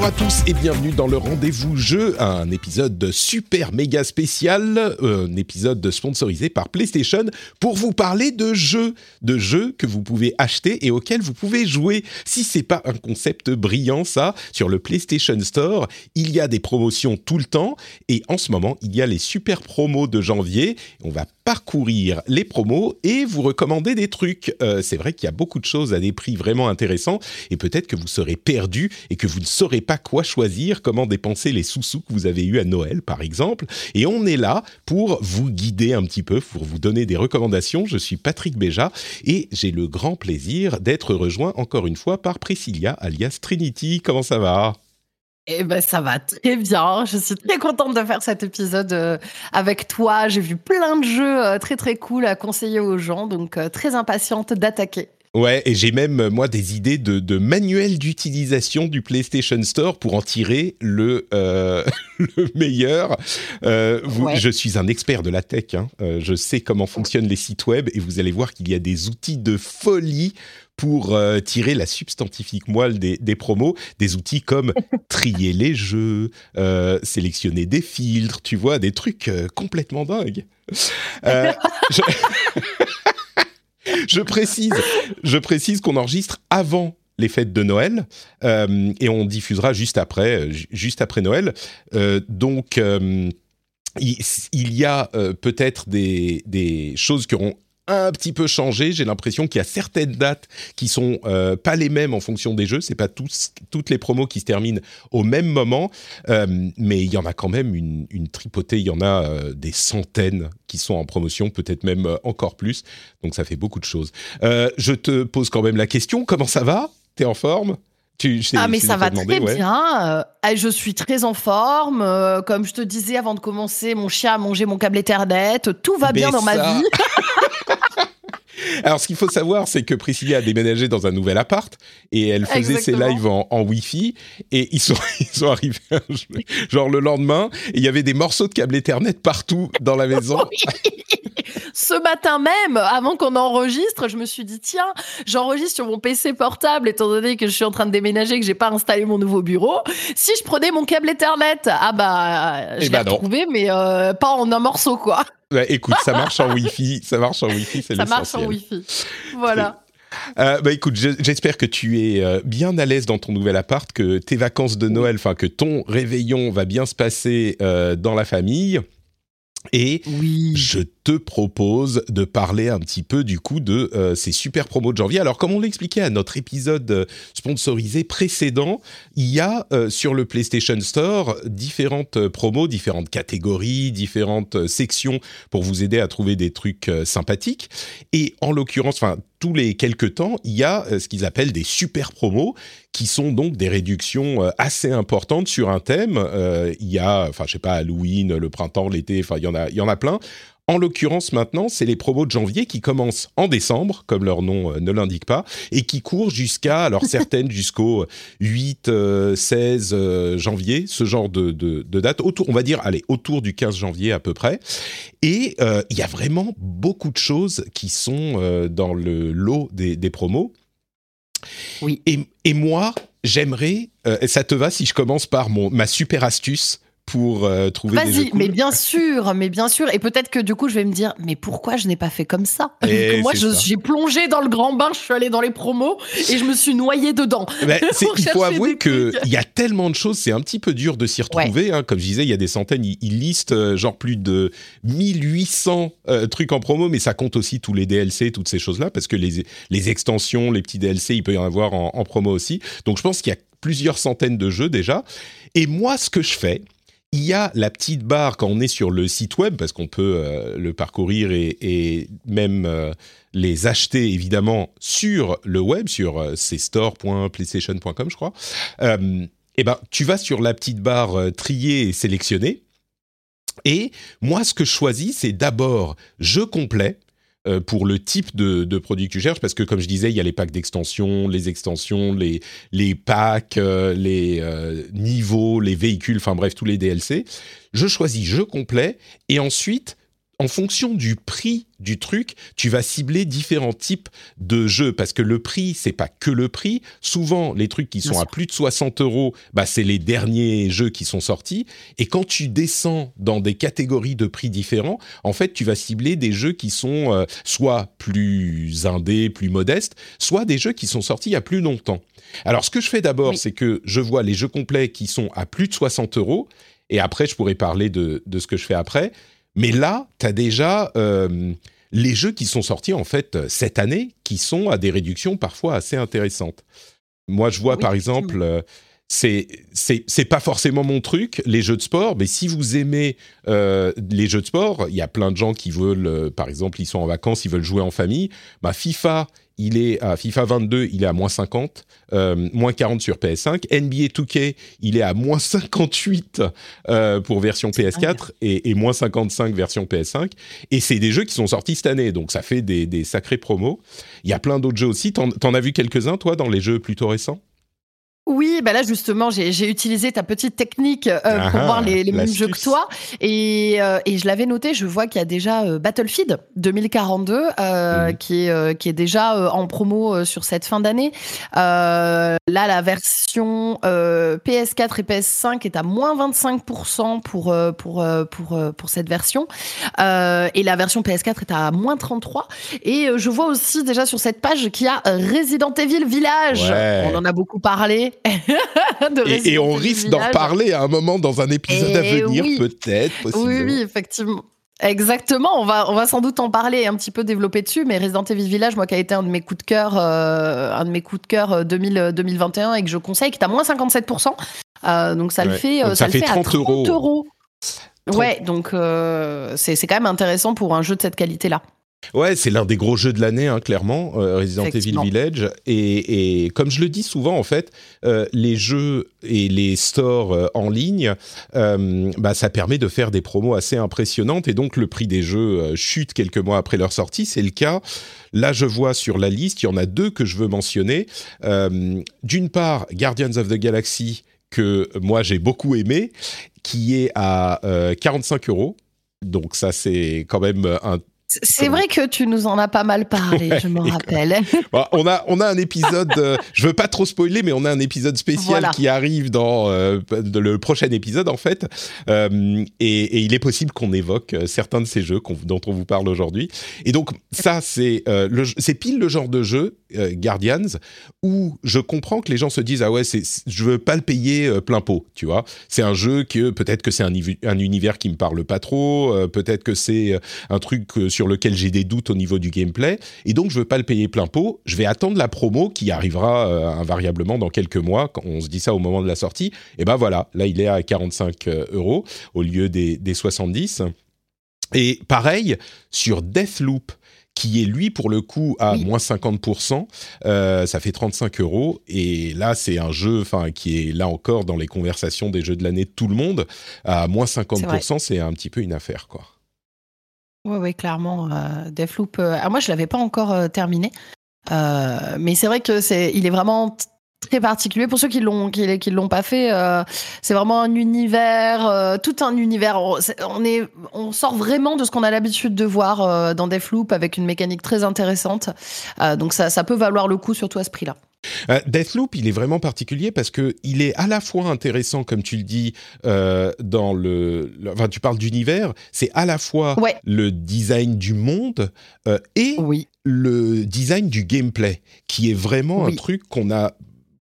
Bonjour à tous et bienvenue dans le rendez-vous jeu, un épisode super méga spécial, un épisode sponsorisé par PlayStation pour vous parler de jeux, de jeux que vous pouvez acheter et auxquels vous pouvez jouer. Si c'est pas un concept brillant ça, sur le PlayStation Store, il y a des promotions tout le temps et en ce moment, il y a les super promos de janvier. On va parcourir les promos et vous recommander des trucs. Euh, c'est vrai qu'il y a beaucoup de choses à des prix vraiment intéressants et peut-être que vous serez perdu et que vous ne saurez pas quoi choisir, comment dépenser les sous-sous que vous avez eus à Noël par exemple. Et on est là pour vous guider un petit peu, pour vous donner des recommandations. Je suis Patrick Béja et j'ai le grand plaisir d'être rejoint encore une fois par Priscilla alias Trinity. Comment ça va? Eh ben ça va très bien. Je suis très contente de faire cet épisode euh, avec toi. J'ai vu plein de jeux euh, très très cool à conseiller aux gens, donc euh, très impatiente d'attaquer. Ouais, et j'ai même, moi, des idées de, de manuel d'utilisation du PlayStation Store pour en tirer le, le meilleur. Je suis un expert de la tech. Hein. je sais comment fonctionnent les sites web et vous allez voir qu'il y a des outils de folie pour euh, tirer la substantifique moelle des, promos, des outils comme trier les jeux, euh, sélectionner des filtres, tu vois, des trucs euh, complètement dingues. Je... je... précise, je précise qu'on enregistre avant les fêtes de Noël et on diffusera juste après, juste après Noël. donc il, y a peut-être des, des, choses qui auront un petit peu changé. J'ai l'impression qu'il y a certaines dates qui sont euh, pas les mêmes en fonction des jeux. C'est pas tous, toutes les promos qui se terminent au même moment, euh, mais il y en a quand même une, tripotée. Il y en a euh, des centaines qui sont en promotion, peut-être même encore plus. Donc ça fait beaucoup de choses. je te pose quand même la question. Comment ça va? T'es en forme? Tu, ah mais ça va très bien. je suis très en forme. comme je te disais avant de commencer, mon chien a mangé mon câble Ethernet. Tout va bien dans ma vie. Alors, ce qu'il faut savoir, c'est que Priscilla a déménagé dans un nouvel appart et elle faisait ses lives en, en Wi-Fi et ils sont, ils sont arrivés genre le lendemain et il y avait des morceaux de câble Ethernet partout dans la maison. Ce matin même, avant qu'on enregistre, je me suis dit tiens, j'enregistre sur mon PC portable étant donné que je suis en train de déménager et que j'ai pas installé mon nouveau bureau. Si je prenais mon câble Ethernet, ah bah je eh l'ai bah retrouvé mais euh, pas en un morceau quoi. Bah, écoute, ça marche en Wi-Fi, ça marche en Wi-Fi, c'est Ça marche en Wi-Fi. Voilà. Euh, bah écoute, j'espère que tu es euh, bien à l'aise dans ton nouvel appart, que tes vacances de Noël, enfin que ton réveillon va bien se passer euh, dans la famille. Et oui. je te propose de parler un petit peu du coup de euh, ces super promos de janvier. Alors, comme on l'expliquait à notre épisode euh, sponsorisé précédent, il y a euh, sur le PlayStation Store différentes promos, différentes catégories, différentes sections pour vous aider à trouver des trucs sympathiques. Et en l'occurrence, enfin, tous les quelques temps, il y a ce qu'ils appellent des super promos, qui sont donc des réductions assez importantes sur un thème. il y a, enfin, je sais pas, Halloween, le printemps, l'été, enfin, il y en a, il y en a plein. En l'occurrence, maintenant, c'est les promos de janvier qui commencent en décembre, comme leur nom euh, ne l'indique pas, et qui courent jusqu'à, alors certaines jusqu'au 8, 16 euh, euh, janvier, ce genre de, de, date, autour, on va dire, allez, autour du 15 janvier à peu près. Et il y a vraiment beaucoup de choses qui sont dans le lot des, des promos. Oui. Et, et moi, j'aimerais, ça te va si je commence par mon, ma super astuce pour euh, trouver des Vas-y, mais bien sûr, mais bien sûr. Et peut-être que du coup, je vais me dire, mais pourquoi je n'ai pas fait comme ça? Moi, j'ai plongé dans le grand bain, je suis allé dans les promos et je me suis noyé dedans. Ben, il faut avouer qu'il y a tellement de choses, c'est un petit peu dur de s'y retrouver. Hein. Comme je disais, il y a des centaines, ils, listent euh, genre plus de 1800 euh, trucs en promo, mais ça compte aussi tous les DLC, toutes ces choses-là, parce que les, les extensions, les petits DLC, il peut y en avoir en, en promo aussi. Donc je pense qu'il y a plusieurs centaines de jeux déjà. Et moi, ce que je fais, il y a la petite barre quand on est sur le site web, parce qu'on peut euh, le parcourir et, même euh, les acheter évidemment sur le web, sur euh, je crois. et ben, tu vas sur la petite barre trier et sélectionner. Et moi, ce que je choisis, c'est d'abord jeu complet euh, pour le type de, produit que tu cherches, parce que comme je disais, il y a les packs d'extension, les extensions, les, les packs, euh, les euh, niveaux, les véhicules, enfin bref, tous les DLC. Je choisis jeu complet et ensuite, en fonction du prix du truc, tu vas cibler différents types de jeux parce que le prix, c'est pas que le prix. Souvent, les trucs qui sont à plus de 60 euros, bah, c'est les derniers jeux qui sont sortis. Et quand tu descends dans des catégories de prix différents, en fait, tu vas cibler des jeux qui sont euh, soit plus indés, plus modestes, soit des jeux qui sont sortis il y a plus longtemps. Alors, ce que je fais d'abord, c'est que je vois les jeux complets qui sont à plus de 60 euros. Et après, je pourrais parler de, de ce que je fais après. Mais là, tu as déjà euh, les jeux qui sont sortis en fait cette année, qui sont à des réductions parfois assez intéressantes. Moi, je vois par exemple, euh, c'est c'est pas forcément mon truc, les jeux de sport, mais si vous aimez euh, les jeux de sport, il y a plein de gens qui veulent, par exemple, ils sont en vacances, ils veulent jouer en famille. Bah, FIFA il est à FIFA 22, il est à moins 50, euh, moins 40 sur PS5. NBA 2K, il est à moins 58 euh, pour version PS4 et, moins 55 version PS5. Et c'est des jeux qui sont sortis cette année, donc ça fait des, des sacrés promos. Il y a plein d'autres jeux aussi. T'en, t'en as vu quelques-uns, toi, dans les jeux plutôt récents? Oui, bah là justement, j'ai utilisé ta petite technique euh, pour ah, voir les, les mêmes jeux que toi, et, euh, et je l'avais noté. Je vois qu'il y a déjà euh, Battlefield 2042 mhm. qui est qui est déjà en promo sur cette fin d'année. là, la version PS4 et PS5 est à moins 25% pour pour pour pour cette version, et la version PS4 est à moins 33. Et je vois aussi déjà sur cette page qu'il y a Resident Evil Village. On en a beaucoup parlé. et, on risque d'en parler à un moment dans un épisode à eh venir, peut-être. Oui, oui, effectivement. Exactement, on va, on va sans doute en parler et un petit peu développer dessus, mais Resident Evil Village, moi qui a été un de mes coups de cœur, euh, un de mes coups de cœur 2000, 2021 et que je conseille, qui est à moins 57%, euh, donc ça le fait, ça, le fait, 30 à 30 euros. Ouais, donc euh, c'est quand même intéressant pour un jeu de cette qualité-là. Ouais, c'est l'un des gros jeux de l'année, hein, clairement, euh, Resident Evil Village. Et, comme je le dis souvent, en fait, euh, les jeux et les stores euh, en ligne, bah, ça permet de faire des promos assez impressionnantes. Et donc, le prix des jeux chute quelques mois après leur sortie. C'est le cas. Là, je vois sur la liste, il y en a deux que je veux mentionner. D'une part, Guardians of the Galaxy, que moi j'ai beaucoup aimé, qui est à 45 euros. Donc ça, c'est quand même un c'est vrai que tu nous en as pas mal parlé, je me rappelle. on a on a un épisode, euh, je veux pas trop spoiler, mais on a un épisode spécial qui arrive dans euh, le prochain épisode en fait, euh, et, il est possible qu'on évoque certains de ces jeux dont on vous parle aujourd'hui. Et donc ça c'est c'est pile le genre de jeu Guardians où je comprends que les gens se disent ah ouais c'est je veux pas le payer plein pot, tu vois. C'est un jeu que peut-être que c'est un, un, univers qui me parle pas trop, peut-être que c'est un truc sur lequel j'ai des doutes au niveau du gameplay, et donc je veux pas le payer plein pot. Je vais attendre la promo qui arrivera euh, invariablement dans quelques mois. Quand on se dit ça au moment de la sortie, et ben voilà, là il est à 45 euh, euros au lieu des, 70. Et pareil sur Deathloop qui est lui pour le coup à moins 50%, euh, ça fait 35 euros. Et là, c'est un jeu, qui est là encore dans les conversations des jeux de l'année de tout le monde. À moins 50%, c'est un petit peu une affaire, quoi. Oui, ouais, clairement. Euh, Deathloop. Euh, moi, je l'avais pas encore euh, terminé, mais c'est vrai que c'est, il est vraiment très particulier pour ceux qui l'ont qui, qui l'ont pas fait. c'est vraiment un univers, tout un univers. On est, on sort vraiment de ce qu'on a l'habitude de voir dans Deathloop avec une mécanique très intéressante. donc ça, ça peut valoir le coup, surtout à ce prix-là. Euh, Deathloop, il est vraiment particulier parce que il est à la fois intéressant, comme tu le dis, euh, dans le, enfin, tu parles d'univers, c'est à la fois le design du monde euh, et le design du gameplay, qui est vraiment un truc qu'on a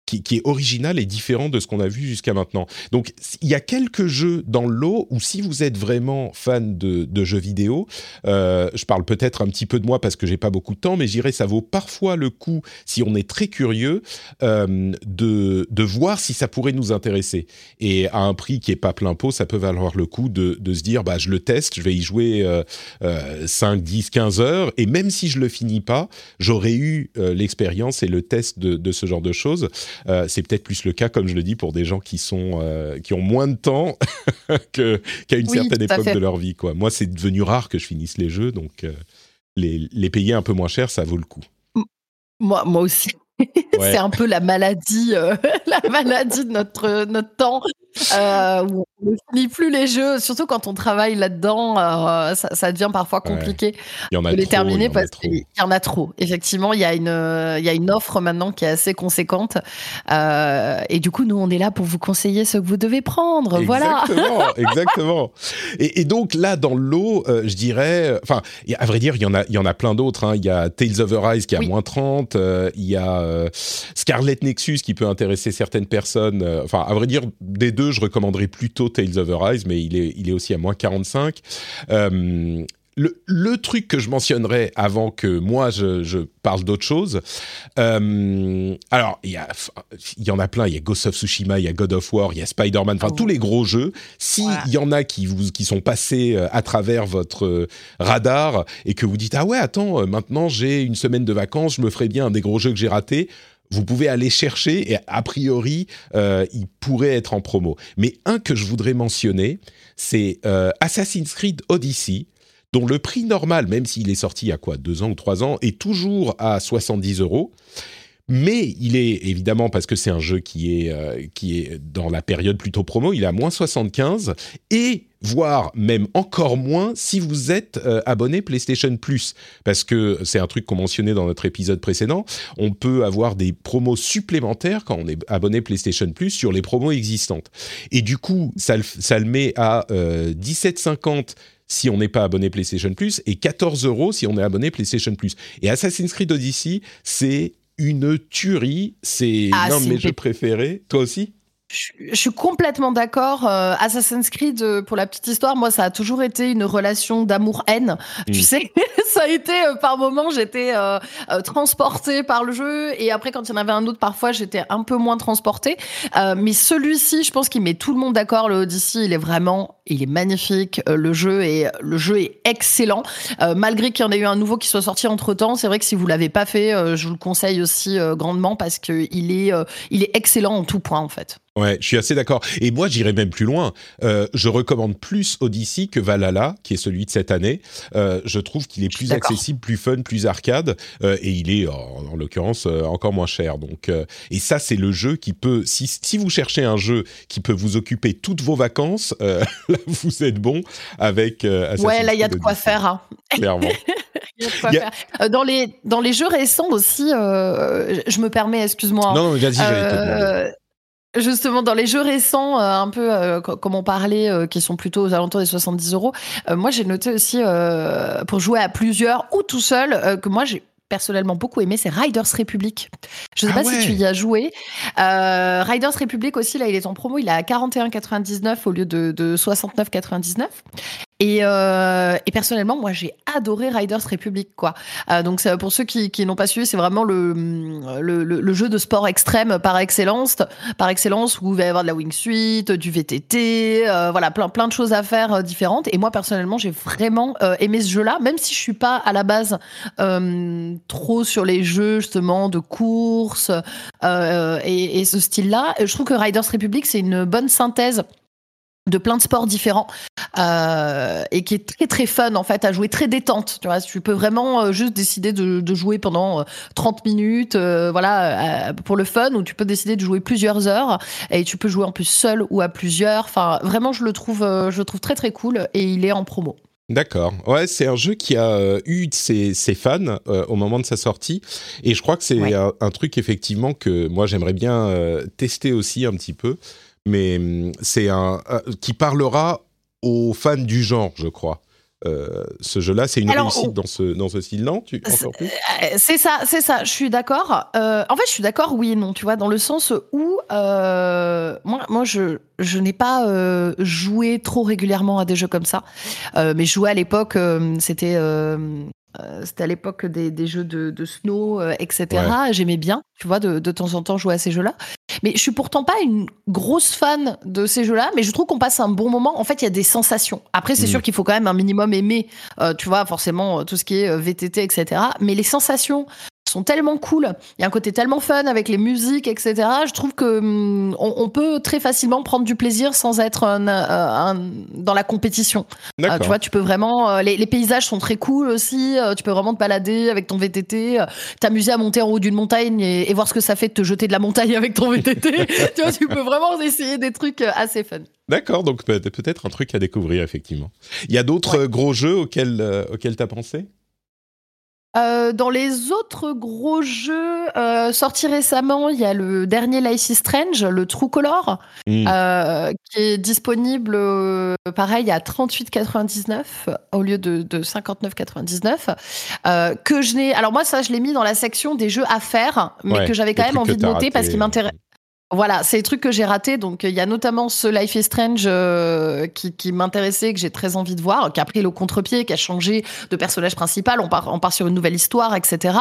qui, est original et différent de ce qu'on a vu jusqu'à maintenant. Donc, il y a quelques jeux dans le lot où si vous êtes vraiment fan de, jeux vidéo, euh, je parle peut-être un petit peu de moi parce que j'ai pas beaucoup de temps, mais j'irais ça vaut parfois le coup, si on est très curieux, euh, de, de voir si ça pourrait nous intéresser. Et à un prix qui est pas plein pot, ça peut valoir le coup de, de se dire, bah, je le teste, je vais y jouer euh, 5, 10, 15 heures, et même si je le finis pas, j'aurais eu euh, l'expérience et le test de, de ce genre de choses. Euh, c'est peut-être plus le cas, comme je le dis, pour des gens qui sont euh, qui ont moins de temps qu'à une certaine époque de leur vie. Quoi. Moi, c'est devenu rare que je finisse les jeux, donc euh, les, les payer un peu moins cher, ça vaut le coup. Moi, moi aussi. c'est un peu la maladie, la maladie de notre notre temps. on ne finit plus les jeux, surtout quand on travaille là-dedans, euh, ça, devient parfois compliqué de les terminer parce qu'il y en a trop. Effectivement, il y a une, il y a une offre maintenant qui est assez conséquente, euh, et du coup, nous, on est là pour vous conseiller ce que vous devez prendre. Exactement, voilà. exactement. Et, donc là, dans l'eau, euh, je dirais, enfin, à vrai dire, il y en a, il y en a plein d'autres. Hein. Il y a Tales of Arise qui a moins 30, il y a Scarlet Nexus qui peut intéresser certaines personnes. Enfin, à vrai dire, des deux, je recommanderais plutôt Tales of Arise, mais il est, il est aussi à moins 45. Euh, le, truc que je mentionnerais avant que moi je, parle d'autre chose, euh, alors il y, y en a plein, il y a Ghost of Tsushima, il y a God of War, il y a Spider-Man, enfin oh. tous les gros jeux. S'il y en a qui, vous, qui sont passés euh, à travers votre radar et que vous dites ah ouais attends maintenant j'ai une semaine de vacances, je me ferai bien un des gros jeux que j'ai ratés, vous pouvez aller chercher et a priori, euh, il pourrait être en promo. Mais un que je voudrais mentionner, c'est euh, Assassin's Creed Odyssey, dont le prix normal, même s'il est sorti il y a quoi, deux ans ou trois ans, est toujours à 70 euros. Mais il est évidemment parce que c'est un jeu qui est, euh, qui est dans la période plutôt promo, il est à moins 75 et voire même encore moins si vous êtes euh, abonné PlayStation Plus parce que c'est un truc qu'on mentionnait dans notre épisode précédent, on peut avoir des promos supplémentaires quand on est abonné PlayStation Plus sur les promos existantes. Et du coup, ça, ça le met à 17,50 euh, si on n'est pas abonné PlayStation Plus et 14 euros si on est abonné PlayStation Plus. Et Assassin's Creed Odyssey, c'est une tuerie. C'est ah, l'un de mes jeux préférés. Toi aussi? Je, suis complètement d'accord. Euh, Assassin's Creed, euh, pour la petite histoire, moi, ça a toujours été une relation d'amour-haine. Tu mm. sais, ça a été euh, par moments, j'étais transportée par le jeu, et après, quand il y en avait un autre, parfois, j'étais un peu moins transportée. mais celui-ci, je pense qu'il met tout le monde d'accord. Le Odyssey, il est vraiment, il est magnifique. le jeu est, le jeu est excellent. malgré qu'il y en ait eu un nouveau qui soit sorti entre temps, c'est vrai que si vous l'avez pas fait, je vous le conseille aussi grandement parce que il est, il est excellent en tout point en fait. Ouais, je suis assez d'accord. Et moi, j'irais même plus loin. Euh, je recommande plus Odyssey que Valhalla, qui est celui de cette année. Euh, je trouve qu'il est plus accessible, plus fun, plus arcade, euh, et il est, en, l'occurrence, encore moins cher. Donc, et ça, c'est le jeu qui peut, si, si vous cherchez un jeu qui peut vous occuper toutes vos vacances, là, vous êtes bon avec. ouais, là, il y a de quoi faire. Hein. Clairement. Dans les dans les jeux récents aussi, je me permets, excuse-moi. Non, non, vas-y, j'allais Justement, dans les jeux récents, euh, un peu euh, comme on parlait, euh, qui sont plutôt aux alentours des 70 euros, moi j'ai noté aussi pour jouer à plusieurs ou tout seul que moi j'ai personnellement beaucoup aimé, c'est Riders Republic. Je ne sais ah pas si tu y as joué. Riders Republic aussi, là, il est en promo, il est à 41,99 au lieu de, de 69,99. Et, euh, et, personnellement, moi, j'ai adoré Riders Republic, quoi. Euh, donc, pour ceux qui, qui n'ont pas suivi, c'est vraiment le, le, le, jeu de sport extrême par excellence, par excellence, où il va y avoir de la wingsuit, du VTT, euh, voilà, plein, plein de choses à faire euh, différentes. Et moi, personnellement, j'ai vraiment euh, aimé ce jeu-là, même si je suis pas à la base trop sur les jeux justement de course et, et, ce style-là. Je trouve que Riders Republic, c'est une bonne synthèse de plein de sports différents euh, et qui est très très fun en fait à jouer très détente tu vois. Tu peux vraiment euh, juste décider de, de, jouer pendant 30 euh, minutes euh, voilà pour le fun ou tu peux décider de jouer plusieurs heures et tu peux jouer en plus seul ou à plusieurs. Enfin vraiment je le trouve je le trouve très très cool et il est en promo. D'accord. Ouais, c'est un jeu qui a eu ses, ses fans au moment de sa sortie, et je crois que c'est un, un, truc effectivement que moi j'aimerais bien tester aussi un petit peu mais hum, c'est un euh, qui parlera aux fans du genre, je crois. Euh, ce jeu-là, c'est une réussite dans ce dans ce style-là. Tu euh, C'est ça, c'est ça. Je suis d'accord. en fait, je suis d'accord, oui et non. Tu vois, dans le sens où moi, moi, je je n'ai pas joué trop régulièrement à des jeux comme ça, mais je jouais à l'époque. c'était c'était à l'époque des, des, jeux de, de snow, etc. J'aimais bien, tu vois, de, de, temps en temps jouer à ces jeux-là. Mais je suis pourtant pas une grosse fan de ces jeux-là, mais je trouve qu'on passe un bon moment. En fait, il y a des sensations. Après, c'est mm. sûr qu'il faut quand même un minimum aimer, euh, tu vois, forcément, euh, tout ce qui est euh, VTT, etc. Mais les sensations sont tellement cool. Il y a un côté tellement fun avec les musiques, etc. Je trouve que hum, on, peut très facilement prendre du plaisir sans être dans la compétition. tu vois, tu peux vraiment. Les, paysages sont très cool aussi. tu peux vraiment te balader avec ton VTT, t'amuser à monter en haut d'une montagne et, voir ce que ça fait de te jeter de la montagne avec ton VTT. tu vois, tu peux vraiment essayer des trucs assez fun. D'accord, donc peut-être un truc à découvrir effectivement. Il y a d'autres gros jeux auxquels auxquels t'as pensé? Euh, dans les autres gros jeux euh, sortis récemment, il y a le dernier Life is Strange, le True Color, hmm. euh, qui est disponible, pareil, à 38,99 au lieu de, de 59,99. que je n'ai, alors moi ça, je l'ai mis dans la section des jeux à faire, mais que j'avais quand même envie de noter parce qu'il m'intéresse. Voilà, c'est les trucs que j'ai ratés. Donc, il y a notamment ce Life is Strange euh, qui, qui m'intéressait, que j'ai très envie de voir, qui a pris le contre-pied, qui a changé de personnage principal. On part, on part sur une nouvelle histoire, etc.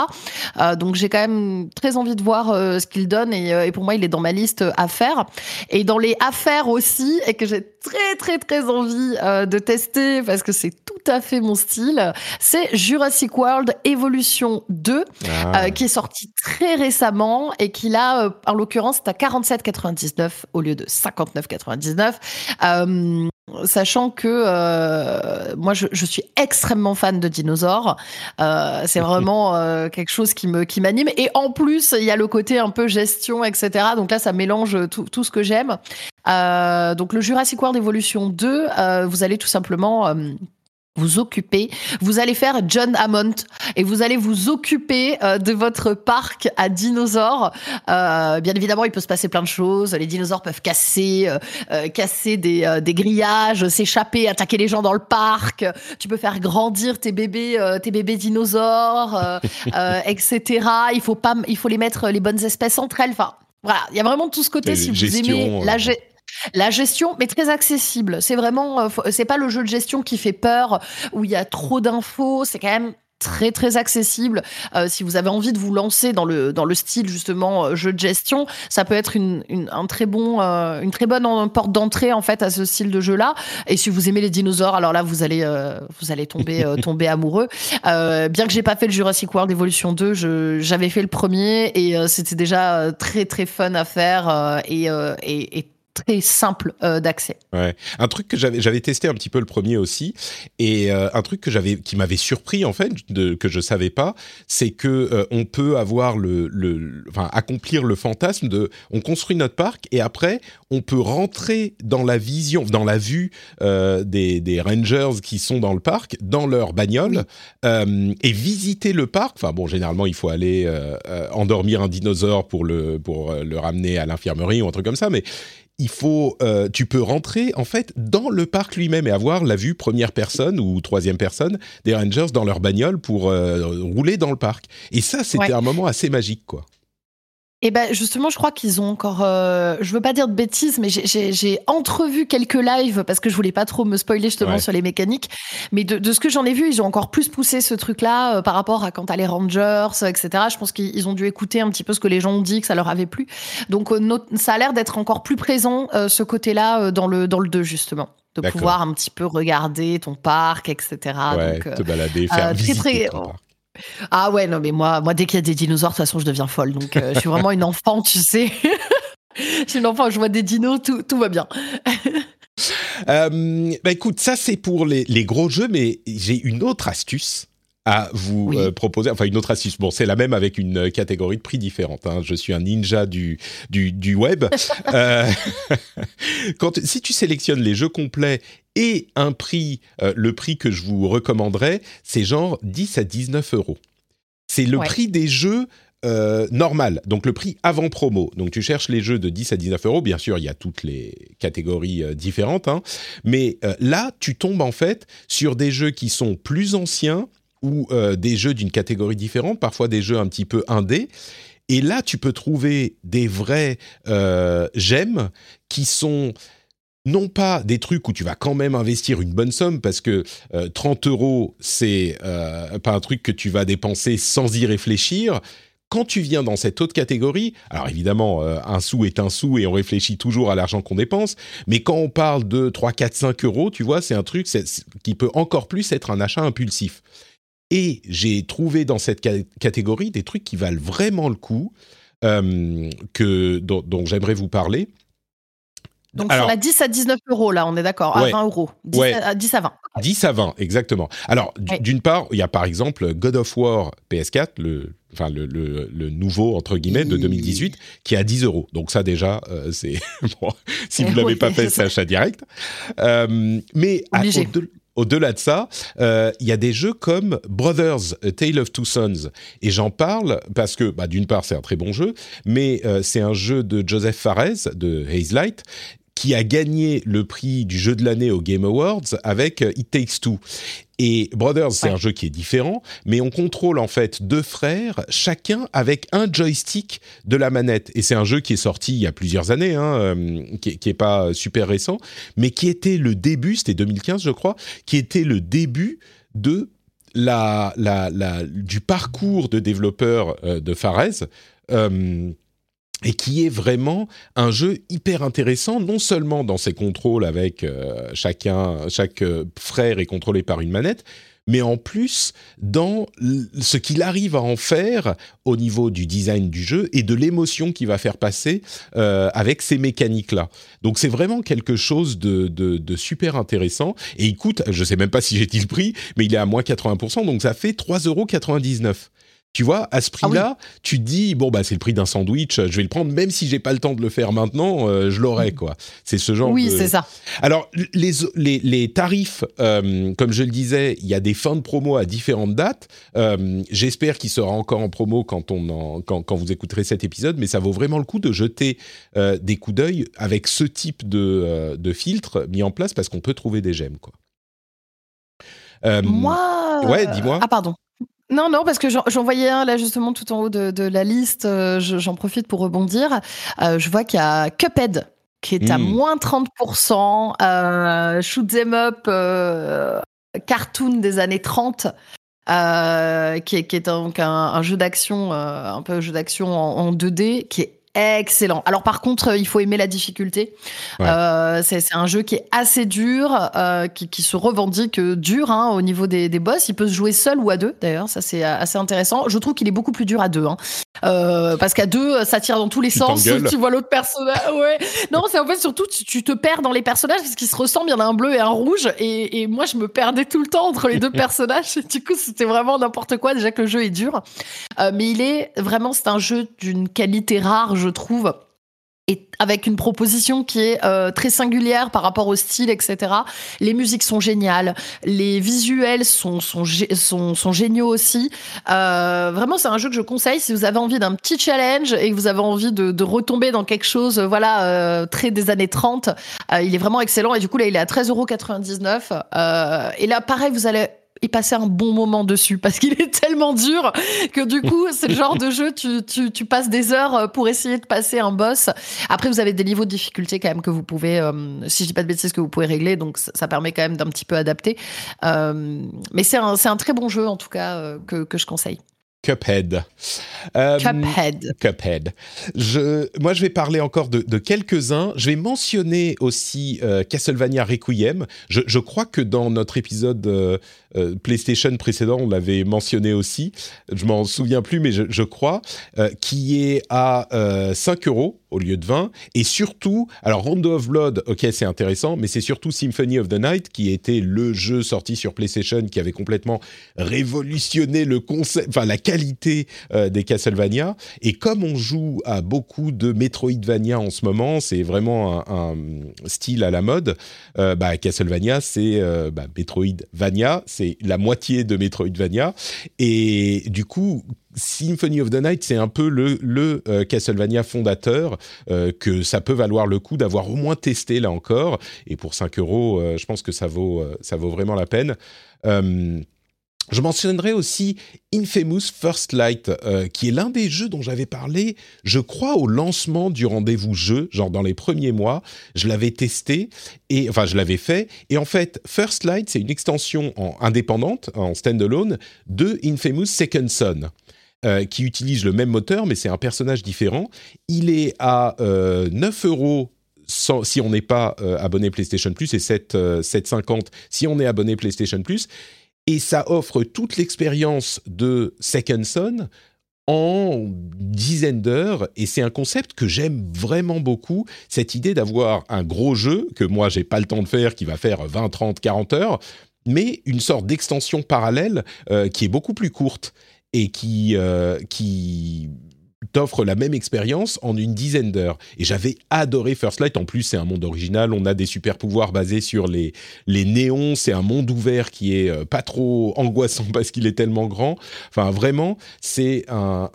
Euh, donc, j'ai quand même très envie de voir euh, ce qu'il donne. Et, et, pour moi, il est dans ma liste à faire. Et dans les affaires aussi, et que j'ai très, très, très envie de tester parce que c'est tout à fait mon style, c'est Jurassic World Evolution 2, ah. qui est sorti très récemment et qui, là, en l'occurrence, est à 40 47,99 au lieu de 59,99. Euh, sachant que euh, moi je, suis extrêmement fan de dinosaures, euh, c'est vraiment quelque chose qui me qui m'anime et en plus il y a le côté un peu gestion etc. Donc là ça mélange tout, tout ce que j'aime. donc le Jurassic World Evolution 2, vous allez tout simplement vous occuper. Vous allez faire John Hammond et vous allez vous occuper euh, de votre parc à dinosaures. Euh, bien évidemment, il peut se passer plein de choses. Les dinosaures peuvent casser, euh, casser des, des grillages, s'échapper, attaquer les gens dans le parc. Tu peux faire grandir tes bébés, tes bébés dinosaures, etc. Il faut pas, il faut les mettre les bonnes espèces entre elles. Enfin, voilà, il y a vraiment tout ce côté. si vous aimez la la gestion, mais très accessible. C'est vraiment, euh, c'est pas le jeu de gestion qui fait peur, où il y a trop d'infos. C'est quand même très très accessible. Euh, si vous avez envie de vous lancer dans le dans le style justement euh, jeu de gestion, ça peut être une, un très bon une très bonne porte d'entrée en fait à ce style de jeu là. Et si vous aimez les dinosaures, alors là vous allez vous allez tomber tomber amoureux. bien que j'ai pas fait le Jurassic World Evolution 2, j'avais fait le premier et c'était déjà très très fun à faire et, et, et très simple euh, d'accès. Ouais. Un truc que j'avais j'avais testé un petit peu le premier aussi et euh, un truc que j'avais qui m'avait surpris en fait de, que je savais pas, c'est que euh, on peut avoir le, le enfin accomplir le fantasme de on construit notre parc et après on peut rentrer dans la vision dans la vue des, des rangers qui sont dans le parc dans leur bagnole et visiter le parc. Enfin bon généralement il faut aller endormir un dinosaure pour le pour le ramener à l'infirmerie ou un truc comme ça mais il faut, euh, tu peux rentrer en fait dans le parc lui-même et avoir la vue première personne ou troisième personne des rangers dans leur bagnole pour euh, rouler dans le parc. Et ça, c'était un moment assez magique, quoi. Et ben justement, je crois qu'ils ont encore. Euh, je veux pas dire de bêtises, mais j'ai entrevu quelques lives parce que je voulais pas trop me spoiler justement sur les mécaniques. Mais de, ce que j'en ai vu, ils ont encore plus poussé ce truc-là euh, par rapport à quand t'as les Rangers, etc. Je pense qu'ils ont dû écouter un petit peu ce que les gens ont dit, que ça leur avait plu. Donc euh, ça a l'air d'être encore plus présent ce côté-là dans le dans le 2 justement de pouvoir un petit peu regarder ton parc, etc. Ouais, te balader, faire visiter ton parc. Ah ouais, non, mais moi, moi dès qu'il y a des dinosaures, de toute façon, je deviens folle. Donc, euh, je suis vraiment une enfant, tu sais. je suis une enfant, je vois des dinos, tout, tout va bien. euh, bah écoute, ça c'est pour les, les, gros jeux, mais j'ai une autre astuce à vous euh, proposer, enfin une autre astuce. Bon, c'est la même avec une euh, catégorie de prix différente. Hein. Je suis un ninja du du, du web. euh, quand si tu sélectionnes les jeux complets et un prix, euh, le prix que je vous recommanderais, c'est genre 10 à 19 euros. C'est le prix des jeux euh, normal, donc le prix avant promo. Donc tu cherches les jeux de 10 à 19 euros, bien sûr il y a toutes les catégories différentes, hein. mais là tu tombes en fait sur des jeux qui sont plus anciens ou euh, des jeux d'une catégorie différente, parfois des jeux un petit peu indés. Et là, tu peux trouver des vrais euh, gemmes qui sont non pas des trucs où tu vas quand même investir une bonne somme parce que 30 euh, euros c'est pas un truc que tu vas dépenser sans y réfléchir. Quand tu viens dans cette autre catégorie, alors évidemment, un sou est un sou et on réfléchit toujours à l'argent qu'on dépense, mais quand on parle de 3, 4, 5 euros, tu vois, c'est un truc qui peut encore plus être un achat impulsif. Et j'ai trouvé dans cette catégorie des trucs qui valent vraiment le coup, euh, que, dont, j'aimerais vous parler. Donc sur la 10 à 19 euros, là, on est d'accord, à 20 euros. 10, à, 10 à 20. 10 à 20, exactement. Alors, d'une part, il y a par exemple God of War PS4, le, enfin le, le, nouveau, entre guillemets, de 2018, qui est à 10 euros. Donc ça, déjà, euh, c'est... bon, si vous ne l'avez pas fait, c'est achat direct. Euh, mais à, au-delà de ça, euh, il y a des jeux comme Brothers, Tale of Two Sons. Et j'en parle parce que, bah, d'une part, c'est un très bon jeu, mais euh, c'est un jeu de Joseph Fares, de Haze Light, qui a gagné le prix du jeu de l'année au Game Awards avec euh, It Takes Two. Et Brothers, c'est un jeu qui est différent, mais on contrôle en fait deux frères, chacun avec un joystick de la manette. Et c'est un jeu qui est sorti il y a plusieurs années, hein, euh, qui, qui est pas super récent, mais qui était le début, c'était 2015 je crois, qui était le début de la, la, la du parcours de développeur euh, de Fares. Euh, et qui est vraiment un jeu hyper intéressant, non seulement dans ses contrôles avec euh, chacun, chaque euh, frère est contrôlé par une manette, mais en plus dans ce qu'il arrive à en faire au niveau du design du jeu et de l'émotion qu'il va faire passer euh, avec ces mécaniques-là. Donc c'est vraiment quelque chose de, de, de, super intéressant. Et il coûte, je sais même pas si j'ai dit le prix, mais il est à moins 80%, donc ça fait 3,99 euros. Tu vois, à ce ah prix-là, tu te dis bon bah c'est le prix d'un sandwich, je vais le prendre même si j'ai pas le temps de le faire maintenant, euh, je l'aurai quoi. C'est ce genre. Oui, c'est ça. Alors les les, les tarifs, euh, comme je le disais, il y a des fins de promo à différentes dates. Euh, j'espère qu'il sera encore en promo quand on en, quand, quand vous écouterez cet épisode, mais ça vaut vraiment le coup de jeter des coups d'œil avec ce type de de filtre mis en place parce qu'on peut trouver des gemmes quoi. Moi. Ouais, dis-moi. Ah pardon. Non, non, parce que j'en voyais un là justement tout en haut de, la liste. Euh, j'en profite pour rebondir. Euh, je vois qu'il y a Cuphead qui est à hmm. moins 30%, euh, Shoot Them Up, cartoon des années 30. qui, est, qui est donc un, jeu d'action, un peu jeu d'action en, en 2D, qui est excellent. Alors par contre, euh, il faut aimer la difficulté. Euh, c'est un jeu qui est assez dur, euh, qui, qui, se revendique dur hein, au niveau des, des, boss. Il peut se jouer seul ou à deux, d'ailleurs. Ça c'est assez intéressant. Je trouve qu'il est beaucoup plus dur à deux, hein. euh, parce qu'à deux, ça tire dans tous les sens. Tu vois l'autre personnage. Ouais. Non, c'est en fait surtout tu, tu, te perds dans les personnages parce qu'ils se ressemblent. Il y en a un bleu et un rouge, et, et moi je me perdais tout le temps entre les deux personnages. du coup, c'était vraiment n'importe quoi. Déjà que le jeu est dur, mais il est vraiment c'est un jeu d'une qualité rare. Je je trouve et avec une proposition qui est euh, très singulière par rapport au style, etc. Les musiques sont géniales, les visuels sont sont, sont, géniaux aussi. Euh, vraiment, c'est un jeu que je conseille si vous avez envie d'un petit challenge et que vous avez envie de, retomber dans quelque chose, voilà, euh, très des années 30. il est vraiment excellent et du coup là, il est à 13,99€. et là, pareil, vous allez et passer un bon moment dessus parce qu'il est tellement dur que du coup c'est le genre de jeu tu, tu, tu, passes des heures euh, pour essayer de passer un boss après vous avez des niveaux de difficulté quand même que vous pouvez euh, si je dis pas de bêtises que vous pouvez régler donc ça, permet quand même d'un petit peu adapter euh, mais c'est un, un très bon jeu en tout cas que, que je conseille Cuphead. Euh, Cuphead. Cuphead. Je, moi, je vais parler encore de, quelques-uns. Je vais mentionner aussi euh, Castlevania Requiem. Je, je, crois que dans notre épisode euh, PlayStation précédent, on l'avait mentionné aussi. Je m'en souviens plus, mais je, crois, qui est à 5 euros au lieu de 20. Et surtout, alors Rondo of Blood, ok, c'est intéressant, mais c'est surtout Symphony of the Night qui était le jeu sorti sur PlayStation qui avait complètement révolutionné le concept, enfin la qualité euh, des Castlevania. Et comme on joue à beaucoup de Metroidvania en ce moment, c'est vraiment un, style à la mode. Euh, bah, Castlevania, c'est euh, bah, Metroidvania, c'est la moitié de Metroidvania. Et du coup, Symphony of the Night, c'est un peu le, euh, Castlevania fondateur euh, que ça peut valoir le coup d'avoir au moins testé là encore. Et pour 5 euros, euh, je pense que ça vaut, ça vaut vraiment la peine. Je mentionnerai aussi Infamous First Light, qui est l'un des jeux dont j'avais parlé, je crois, au lancement du rendez-vous jeu, genre dans les premiers mois. Je l'avais testé, et enfin, je l'avais fait. Et en fait, First Light, c'est une extension en indépendante, en standalone, de Infamous Second Son. Euh, qui utilise le même moteur, mais c'est un personnage différent. Il est à 9 euh, euros si on n'est pas euh, abonné PlayStation Plus et 7,50 si on est abonné PlayStation Plus. Et ça offre toute l'expérience de Second Son en dizaines d'heures. Et c'est un concept que j'aime vraiment beaucoup. Cette idée d'avoir un gros jeu que moi j'ai pas le temps de faire qui va faire 20 30 40 heures mais une sorte d'extension parallèle euh, qui est beaucoup plus courte et qui euh, qui t'offre la même expérience en une dizaine d'heures. Et j'avais adoré First Light. En plus, c'est un monde original. On a des super pouvoirs basés sur les, les néons. C'est un monde ouvert qui est euh, pas trop angoissant parce qu'il est tellement grand. Enfin, vraiment, c'est un,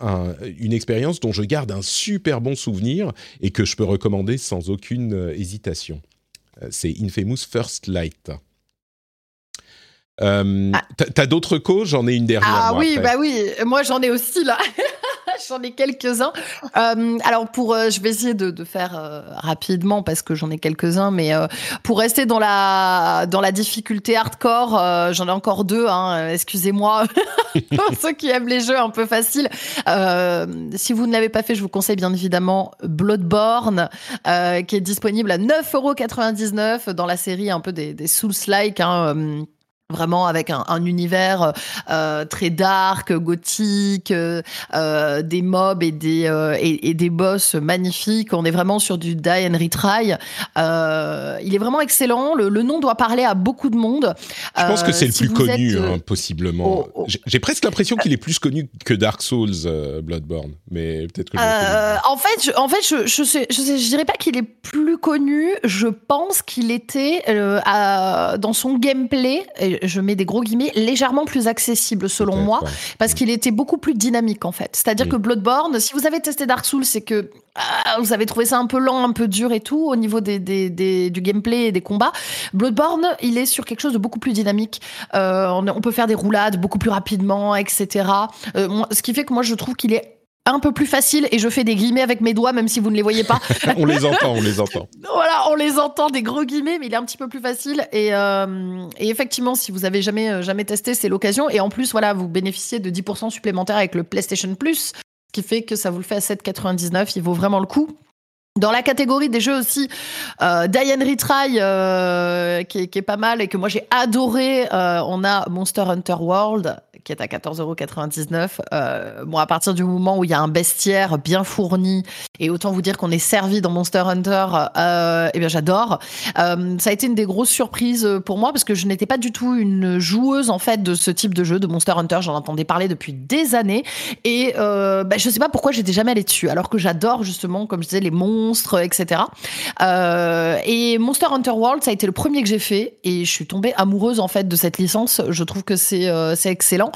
une expérience dont je garde un super bon souvenir et que je peux recommander sans aucune euh, hésitation. Euh, c'est Infamous First Light. Euh, ah. T'as d'autres causes? J'en ai une dernière. Ah oui, bah oui, moi j'en ai aussi là. j'en ai quelques-uns. Euh, alors pour, euh, je vais essayer de, faire euh, rapidement parce que j'en ai quelques-uns, mais pour rester dans la dans la difficulté hardcore, j'en ai encore deux. Hein, Excusez-moi, ceux qui aiment les jeux un peu faciles. si vous ne l'avez pas fait, je vous conseille bien évidemment Bloodborne, qui est disponible à 9,99€ dans la série un peu des, des Souls-like. Hein, vraiment avec un, un univers euh, très dark, gothique, euh, euh des mobs et des euh, et, et, des boss magnifiques. On est vraiment sur du die and retry. Euh, il est vraiment excellent. Le, le, nom doit parler à beaucoup de monde. Je pense que c'est le plus connu, hein, possiblement. J'ai presque l'impression qu'il est plus connu que Dark Souls, Bloodborne, mais peut-être que. en fait, je, en fait, je je, sais, je, sais, je dirais pas qu'il est plus connu. Je pense qu'il était à, dans son gameplay je mets des gros guillemets, légèrement plus accessible selon moi, parce qu'il était beaucoup plus dynamique en fait. C'est-à-dire que Bloodborne, si vous avez testé Dark Souls, c'est que ah, vous avez trouvé ça un peu lent, un peu dur et tout au niveau des, des, du gameplay et des combats. Bloodborne, il est sur quelque chose de beaucoup plus dynamique. Euh, on, peut faire des roulades beaucoup plus rapidement, etc. Euh, ce qui fait que moi je trouve qu'il est un peu plus facile et je fais des guillemets avec mes doigts même si vous ne les voyez pas. on les entend, on les entend. voilà, on les entend des gros guillemets mais il est un petit peu plus facile et, euh, et effectivement si vous avez jamais euh, jamais testé c'est l'occasion et en plus voilà vous bénéficiez de 10% supplémentaires avec le PlayStation Plus ce qui fait que ça vous le fait à 7,99 il vaut vraiment le coup. Dans la catégorie des jeux aussi, euh, Diane Retry, euh, qui, est, qui, est, pas mal et que moi j'ai adoré, euh, on a Monster Hunter World, qui est à 14,99€. Euh, bon, à partir du moment où il y a un bestiaire bien fourni, et autant vous dire qu'on est servi dans Monster Hunter, euh, eh bien j'adore. Euh, ça a été une des grosses surprises pour moi parce que je n'étais pas du tout une joueuse en fait de ce type de jeu de Monster Hunter. J'en entendais parler depuis des années et euh, bah, je sais pas pourquoi j'étais jamais allée dessus, alors que j'adore justement, comme je disais, les monstres, etc. Et Monster Hunter World, ça a été le premier que j'ai fait et je suis tombée amoureuse en fait de cette licence. Je trouve que c'est excellent.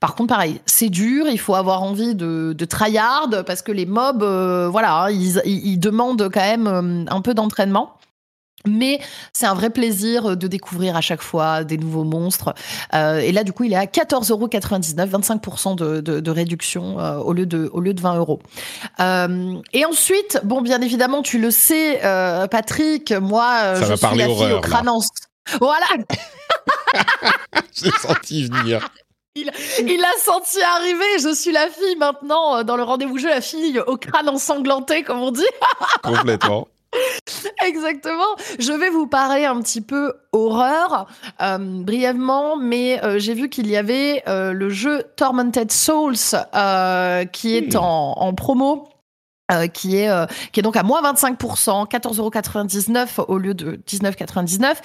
Par contre, pareil, c'est dur, il faut avoir envie de, de tryhard parce que les mobs, euh, voilà, hein, ils, ils, demandent quand même euh, un peu d'entraînement. Mais c'est un vrai plaisir de découvrir à chaque fois des nouveaux monstres. Euh, et là, du coup, il est à 14,99€, 25% de, de, de réduction euh, au, lieu de, au lieu de 20 euros. Et ensuite, bon, bien évidemment, tu le sais, Patrick, moi, Ça je suis la fille au crâne Voilà J'ai senti venir. Il, il l'a senti arriver. Je suis la fille maintenant euh, dans le rendez-vous jeu, la fille au crâne ensanglanté, comme on dit. Complètement. Exactement. Je vais vous parler un petit peu horreur euh, brièvement, mais euh, j'ai vu qu'il y avait euh, le jeu Tormented Souls qui est hmm. en, en promo. Euh, qui est qui est donc à moins 25%, 14,99€ au lieu de 19,99€.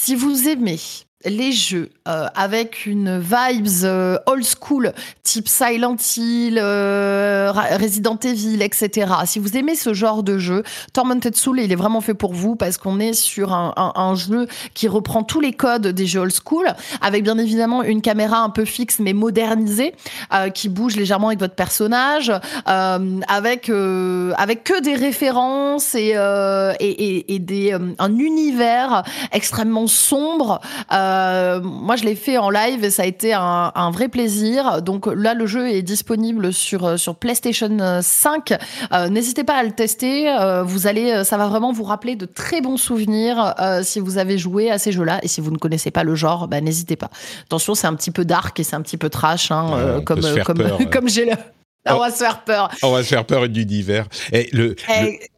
Si vous aimez les jeux euh, avec une vibes euh, old school type Silent Hill, euh, Resident Evil, etc. Si vous aimez ce genre de jeu, Tormented Soul, il est vraiment fait pour vous parce qu'on est sur un, un, un, jeu qui reprend tous les codes des jeux old school, avec bien évidemment une caméra un peu fixe mais modernisée euh, qui bouge légèrement avec votre personnage, euh, avec avec que des références et et, et, et, des un univers extrêmement sombre. Euh, moi, je l'ai fait en live et ça a été un, un, vrai plaisir. Donc là, le jeu est disponible sur euh, sur PlayStation 5. Euh, N'hésitez pas à le tester. Euh, vous allez, ça va vraiment vous rappeler de très bons souvenirs euh, si vous avez joué à ces jeux-là. Et si vous ne connaissez pas le genre, bah, n'hésitez pas. Attention, c'est un petit peu dark et c'est un petit peu trash, hein, ouais, comme comme comme j'ai le. On va se faire peur. On va se faire peur du divers. Et le, et... le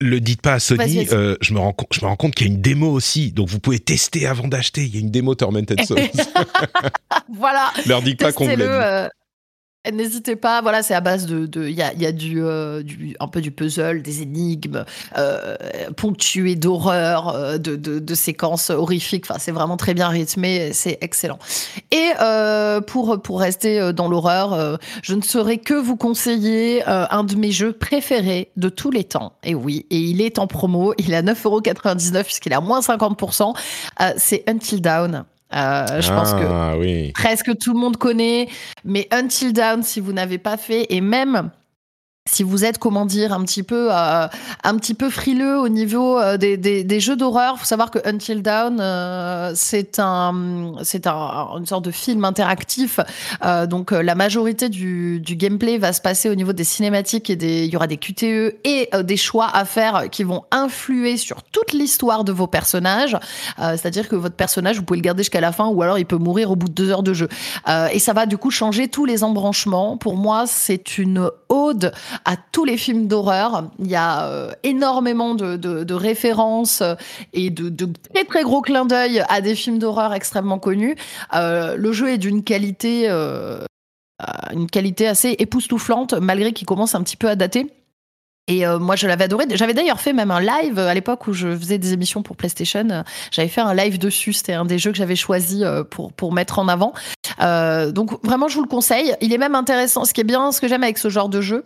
le dites pas à Sony, euh, je, me rends, je me rends compte qu'il y a une démo aussi, donc vous pouvez tester avant d'acheter. Il y a une démo Tormented Souls. voilà. Leur dites pas qu'on N'hésitez pas, voilà, c'est à base de, il y a, y a euh, du, un peu du puzzle, des énigmes euh, ponctuées d'horreur, euh, de, séquences horrifiques. Enfin, c'est vraiment très bien rythmé, c'est excellent. Et euh, pour pour rester dans l'horreur, je ne saurais que vous conseiller un de mes jeux préférés de tous les temps. Et oui, et il est en promo, il est à 9,99€ puisqu'il est à moins 50%. c'est Until Dawn. Euh, je pense que ah, presque tout le monde connaît, mais Until Dawn, si vous n'avez pas fait, et même si vous êtes, comment dire, un petit peu, euh, un petit peu frileux au niveau euh, des, des, des, jeux d'horreur, faut savoir que Until Dawn, euh, c'est un, c'est un, une sorte de film interactif. Euh, donc la majorité du, du, gameplay va se passer au niveau des cinématiques et des, il y aura des QTE et des choix à faire qui vont influer sur toute l'histoire de vos personnages. C'est-à-dire que votre personnage, vous pouvez le garder jusqu'à la fin ou alors il peut mourir au bout de deux heures de jeu. et ça va du coup changer tous les embranchements. Pour moi, c'est une ode à tous les films d'horreur. Il y a euh, énormément de, références euh, et de, très très gros clins d'œil à des films d'horreur extrêmement connus. Euh, le jeu est d'une qualité, une qualité assez époustouflante, malgré qu'il commence un petit peu à dater. Et moi, je l'avais adoré. J'avais d'ailleurs fait même un live à l'époque où je faisais des émissions pour PlayStation. J'avais fait un live dessus. C'était un des jeux que j'avais choisi pour, pour mettre en avant. Euh, donc vraiment, je vous le conseille. Il est même intéressant. Ce qui est bien, ce que j'aime avec ce genre de jeu,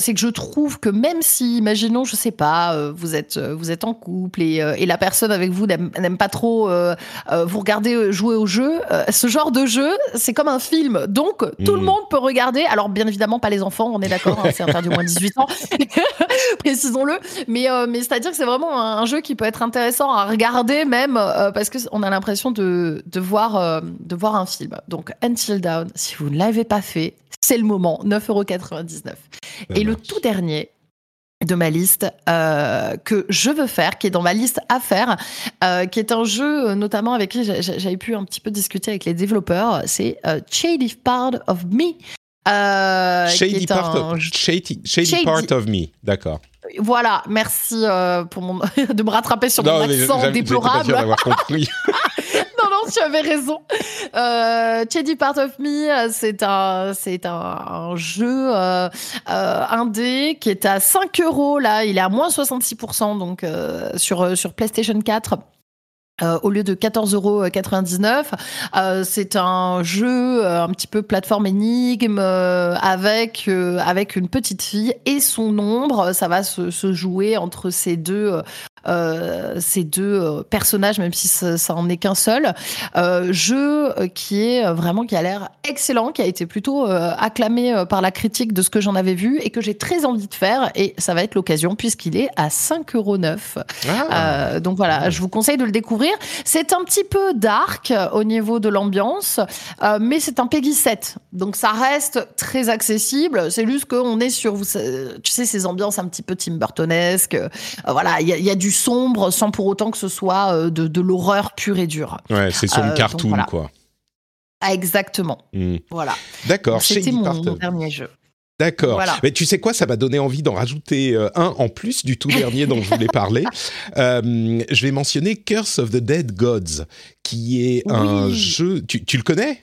c'est que je trouve que même si, imaginons, je sais pas, euh, vous êtes euh, vous êtes en couple et, et la personne avec vous n'aime pas trop vous regarder jouer au jeu, ce genre de jeu, c'est comme un film. Donc tout le mmh. monde peut regarder. Alors bien évidemment pas les enfants, on est d'accord, hein, c'est interdit au moins 18 ans, précisons-le. Mais mais c'est-à-dire que c'est vraiment un, jeu qui peut être intéressant à regarder même parce que on a l'impression de de voir de voir un film. Donc Until Dawn, si vous ne l'avez pas fait, c'est le moment, 9,99€. Et le tout dernier, de ma liste euh, que je veux faire, qui est dans ma liste à faire, euh, qui est un jeu euh, notamment avec qui j'avais pu un petit peu discuter avec les développeurs, c'est Shady Part of Me. shady, part, of, shady, part of Me, d'accord. Voilà, merci pour mon... de me rattraper sur mon accent déplorable. compris. tu avais raison. Euh, Part of Me, c'est un, c'est un, jeu euh, euh, indé qui est à 5 euros là. Il est à moins 66% donc euh, sur PlayStation 4. Euh, au lieu de 14,99 euros. Euh, c'est un jeu euh, un petit peu plateforme énigme avec une petite fille et son ombre. Ça va se jouer entre ces deux euh, ces deux euh, personnages, même si ça, ça en est qu'un seul. Euh, jeu qui est vraiment qui a l'air excellent, qui a été plutôt acclamé par la critique de ce que j'en avais vu et que j'ai très envie de faire. Et ça va être l'occasion puisqu'il est à 5,9 ah. donc voilà, je vous conseille de le découvrir. C'est un petit peu dark au niveau de l'ambiance, mais c'est un Peggy 7. Donc ça reste très accessible. C'est juste qu'on est sur, tu sais, ces ambiances un petit peu Tim Burtonesque. voilà, il y, y, a du sombre sans pour autant que ce soit euh, de, de l'horreur pure et dure. Ouais, c'est son euh, cartoon, quoi. Ah, exactement. Hmm. Voilà. D'accord. C'était mon, dernier jeu. D'accord. Mais tu sais quoi, ça m'a donné envie d'en rajouter euh, un en plus du tout dernier dont je voulais parler. je vais mentionner Curse of the Dead Gods, qui est un jeu. Tu, tu le connais?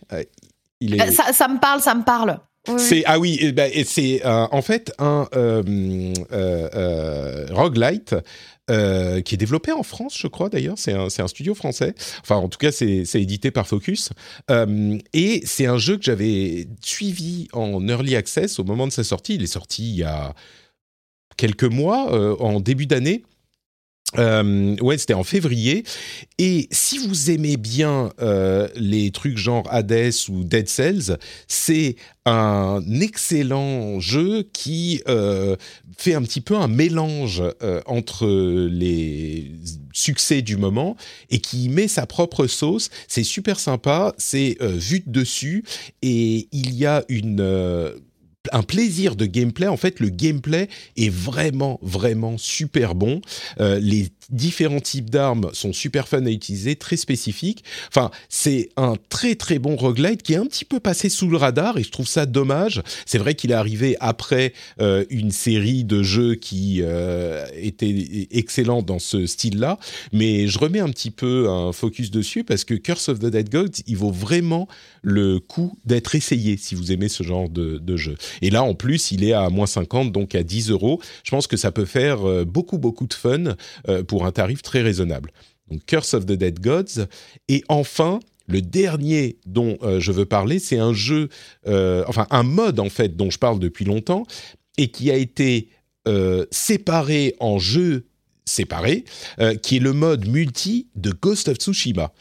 Il est... ça, ça, me parle, ça me parle. C'est ah oui, eh ben, c'est en fait un roguelite euh, qui est développé en France, je crois d'ailleurs. C'est un, studio français. Enfin, en tout cas, c'est édité par Focus. Euh, et c'est un jeu que j'avais suivi en early access au moment de sa sortie. Il est sorti il y a quelques mois, euh, en début d'année. Euh, ouais, c'était en février. Et si vous aimez bien euh, les trucs genre Hades ou Dead Cells, c'est un excellent jeu qui euh, fait un petit peu un mélange entre les succès du moment et qui met sa propre sauce. C'est super sympa, c'est vu de dessus et il y a une un plaisir de gameplay. En fait, le gameplay est vraiment, vraiment super bon. Euh, les différents types d'armes sont super fun à utiliser, très spécifiques. Enfin, c'est un très, très bon roguelite qui est un petit peu passé sous le radar et je trouve ça dommage. C'est vrai qu'il est arrivé après euh, une série de jeux qui euh, était excellent dans ce style-là, mais je remets un petit peu un focus dessus parce que Curse of the Dead Gods, il vaut vraiment le coup d'être essayé si vous aimez ce genre de jeu. Et là, en plus, il est à moins 50, donc à 10 euros. Je pense que ça peut faire euh, beaucoup, beaucoup de fun euh, pour un tarif très raisonnable. Donc, Curse of the Dead Gods. Et enfin, le dernier dont euh, je veux parler, c'est un jeu, enfin un mode en fait dont je parle depuis longtemps et qui a été séparé en jeu séparé, qui est le mode multi de Ghost of Tsushima.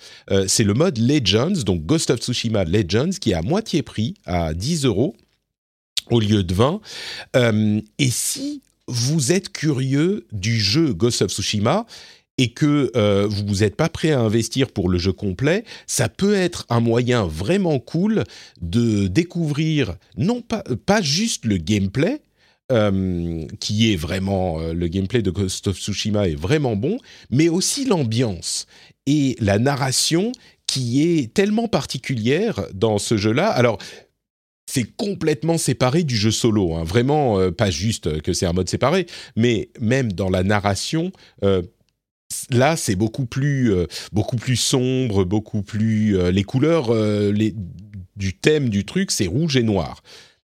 c'est le mode Legends, donc Ghost of Tsushima Legends, qui est à moitié prix, à 10 euros au lieu de 20. Euh, et si vous êtes curieux du jeu Ghost of Tsushima et que euh, vous n'êtes pas prêt à investir pour le jeu complet, ça peut être un moyen vraiment cool de découvrir non pas, pas juste le gameplay, euh, qui est vraiment le gameplay de Ghost of Tsushima est vraiment bon, mais aussi l'ambiance et la narration qui est tellement particulière dans ce jeu-là. Alors, c'est complètement séparé du jeu solo. Hein. Vraiment, euh, pas juste que c'est un mode séparé, mais même dans la narration, euh, là, c'est beaucoup plus, euh, beaucoup plus sombre, beaucoup plus. les couleurs du thème du truc, c'est rouge et noir.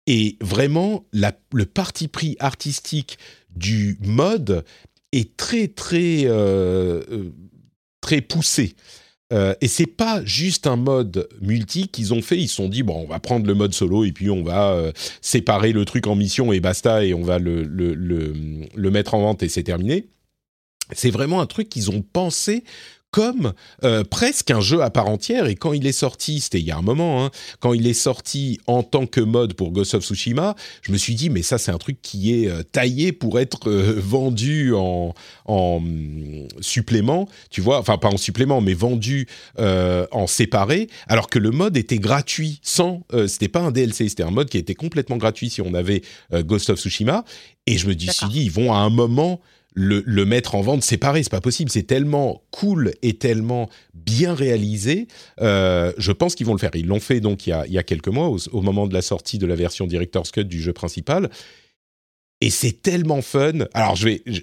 Et vraiment, le parti pris artistique du mode est très, très, très poussé. Euh, et c'est pas juste un mode multi qu'ils ont fait. Ils se sont dit bon, on va prendre le mode solo et puis on va euh, séparer le truc en mission et basta et on va le, mettre en vente et c'est terminé. C'est vraiment un truc qu'ils ont pensé comme euh, presque un jeu à part entière. Et quand il est sorti, c'était il y a un moment, hein, quand il est sorti en tant que mode pour Ghost of Tsushima, je me suis dit, mais ça, c'est un truc qui est euh, taillé pour être euh, vendu en, en mm, supplément, tu vois, enfin pas en supplément, mais vendu en séparé, alors que le mode était gratuit, sans, c'était pas un DLC, c'était un mode qui était complètement gratuit si on avait Ghost of Tsushima. Et je me suis dit, ils vont à un moment le, mettre en vente séparé. C'est pas possible. C'est tellement cool et tellement bien réalisé. Euh, je pense qu'ils vont le faire. Ils l'ont fait donc il y, a, quelques mois, au, moment de la sortie de la version Director's Cut du jeu principal. Et c'est tellement fun. Alors, je vais. Je,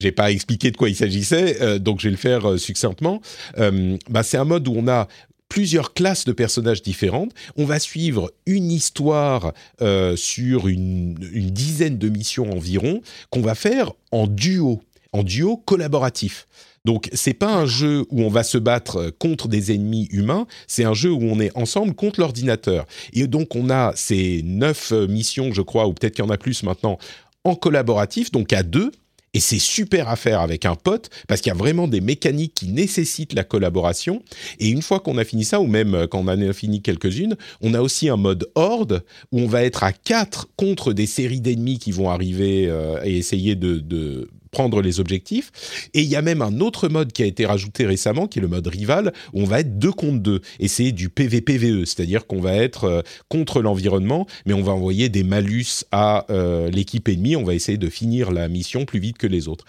j'ai pas expliqué de quoi il s'agissait, euh, donc je vais le faire euh, succinctement. bah, c'est un mode où on a plusieurs classes de personnages différentes. On va suivre une histoire euh, sur une, dizaine de missions environ qu'on va faire en duo, en duo collaboratif. Donc c'est pas un jeu où on va se battre contre des ennemis humains, c'est un jeu où on est ensemble contre l'ordinateur. Et donc on a ces neuf missions, je crois, ou peut-être qu'il y en a plus maintenant, en collaboratif, donc à deux, et c'est super à faire avec un pote parce qu'il y a vraiment des mécaniques qui nécessitent la collaboration. Et une fois qu'on a fini ça, ou même euh, quand on en a fini quelques-unes, on a aussi un mode horde où on va être à quatre contre des séries d'ennemis qui vont arriver euh, et essayer de, de prendre les objectifs. Et il y a même un autre mode qui a été rajouté récemment, qui est le mode rival, où on va être deux contre deux. Et c'est du PVPVE, c'est-à-dire qu'on va être euh, contre l'environnement, mais on va envoyer des malus à euh, l'équipe ennemie. On va essayer de finir la mission plus vite que les autres.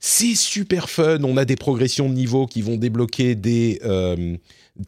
C'est super fun. On a des progressions de niveau qui vont débloquer des... Euh,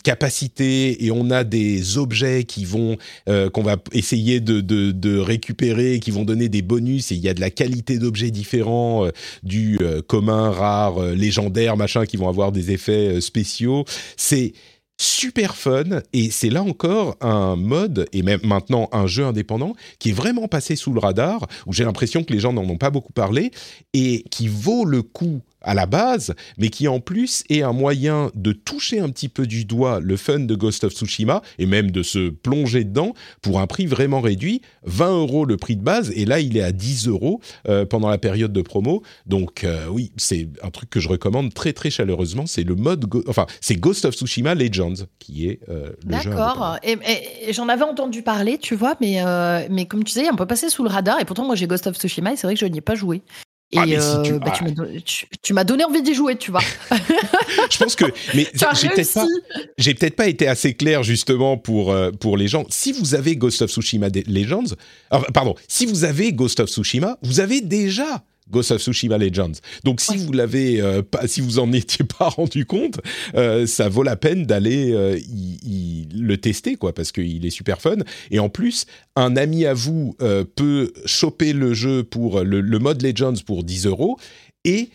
capacités et on a des objets qui vont euh, qu'on va essayer de, de, récupérer qui vont donner des bonus et il y a de la qualité d'objets différents euh, du euh, commun rare légendaire machin qui vont avoir des effets spéciaux c'est super fun. Et c'est là encore un mode et même maintenant un jeu indépendant qui est vraiment passé sous le radar où j'ai l'impression que les gens n'en ont pas beaucoup parlé et qui vaut le coup à la base, mais qui en plus est un moyen de toucher un petit peu du doigt le fun de Ghost of Tsushima et même de se plonger dedans pour un prix vraiment réduit, 20 euros le prix de base et là il est à 10 euros euh, pendant la période de promo. Donc euh, oui, c'est un truc que je recommande très très chaleureusement. C'est le mode, enfin c'est Ghost of Tsushima Legends qui est euh, le jeu. D'accord. Et, j'en avais entendu parler, tu vois, mais mais comme tu disais, on peut passer sous le radar et pourtant moi j'ai Ghost of Tsushima et c'est vrai que je n'y ai pas joué. Et ah, tu, bah, tu m'as donné, envie d'y jouer, tu vois. je pense que, mais j'ai peut-être pas, j'ai peut-être pas été assez clair justement pour pour les gens. Si vous avez Ghost of Tsushima Legends, pardon, si vous avez Ghost of Tsushima, vous avez déjà Ghost of Tsushima Legends. Donc si vous l'avez euh, pas, si vous en étiez pas rendu compte, euh, ça vaut la peine d'aller euh, le tester quoi, parce qu'il est super fun. Et en plus, un ami à vous peut choper le jeu pour le, mode Legends pour 10 euros et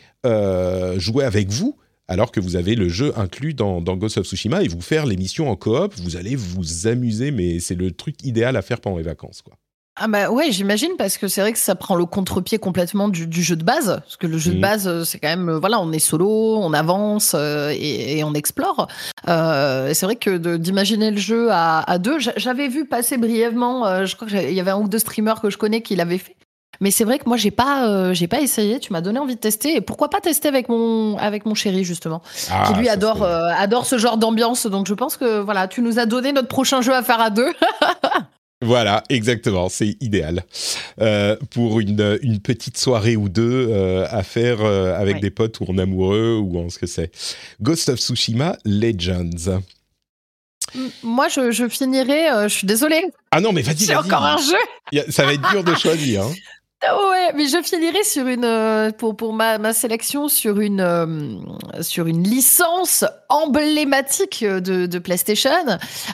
jouer avec vous. Alors que vous avez le jeu inclus dans, dans Ghost of Tsushima et vous faire les missions en coop, vous allez vous amuser, mais c'est le truc idéal à faire pendant les vacances, quoi. Ah bah ouais, j'imagine parce que c'est vrai que ça prend le contre-pied complètement du, jeu de base, parce que le jeu de mmh. base euh, c'est quand même euh, voilà, on est solo, on avance euh, et, on explore. c'est vrai que d'imaginer le jeu à, deux, j'avais vu passer brièvement, je crois qu'il y avait un ou deux streamers que je connais qui l'avaient fait. Mais c'est vrai que moi j'ai pas j'ai pas essayé. Tu m'as donné envie de tester et pourquoi pas tester avec mon avec mon chéri justement, ah, qui lui adore adore ce genre d'ambiance. Donc je pense que voilà, tu nous as donné notre prochain jeu à faire à deux. Voilà, exactement, c'est idéal euh, pour une, une, petite soirée ou deux euh, à faire euh, avec des potes ou en amoureux ou en ce que c'est. Ghost of Tsushima Legends. Moi, je, je finirai. je suis désolée. Ah non, mais vas-y, C'est encore un jeu. ça va être dur de choisir. Hein. Ah ouais, mais je finirai sur une euh, pour pour ma, ma sélection sur une euh, sur une licence emblématique de, de PlayStation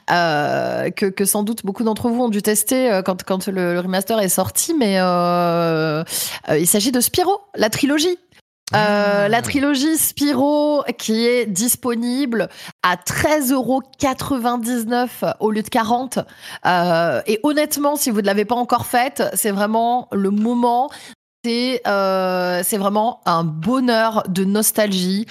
euh, que, que sans doute beaucoup d'entre vous ont dû tester quand quand le, le remaster est sorti, mais il s'agit de Spyro, la trilogie. Euh, la trilogie Spyro qui est disponible à 13,99€ au lieu de 40. Euh, et honnêtement, si vous ne l'avez pas encore faite, c'est vraiment le moment. C'est euh, c'est vraiment un bonheur de nostalgie.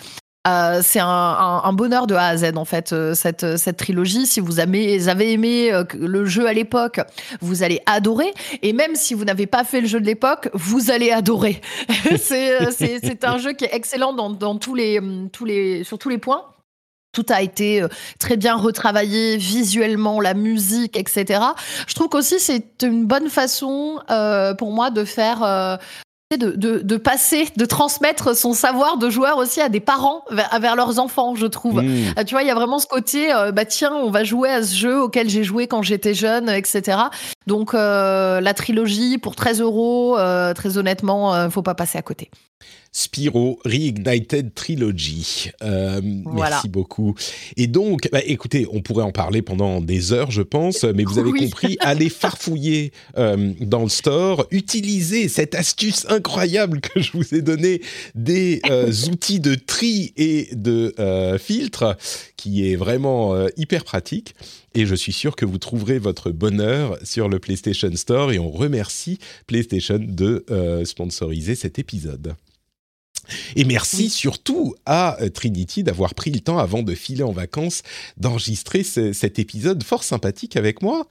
Euh, c'est un, bonheur de A à Z en fait euh, cette, cette trilogie. Si vous avez, aimé euh, le jeu à l'époque, vous allez adorer. Et même si vous n'avez pas fait le jeu de l'époque, vous allez adorer. c'est un jeu qui est excellent dans, tous les, tous les, sur tous les points. Tout a été très bien retravaillé visuellement, la musique, etc. Je trouve qu'aussi c'est une bonne façon euh, pour moi de faire de, de, passer, de transmettre son savoir de joueur aussi à des parents vers, leurs enfants, je trouve. Mmh. Euh, tu vois, il y a vraiment ce côté, euh, bah tiens, on va jouer à ce jeu auquel j'ai joué quand j'étais jeune, etc. Donc euh, la trilogie pour 13 euros, très honnêtement, faut pas passer à côté. Spyro Reignited Trilogy. Euh, merci beaucoup. Et donc, bah, écoutez, on pourrait en parler pendant des heures, je pense, mais vous avez compris, allez farfouiller euh, dans le store, utilisez cette astuce incroyable que je vous ai donnée des euh, outils de tri et de filtre, qui est vraiment hyper pratique. Et je suis sûr que vous trouverez votre bonheur sur le PlayStation Store et on remercie PlayStation de sponsoriser cet épisode. Et merci surtout à euh, Trinity d'avoir pris le temps avant de filer en vacances d'enregistrer cet épisode fort sympathique avec moi.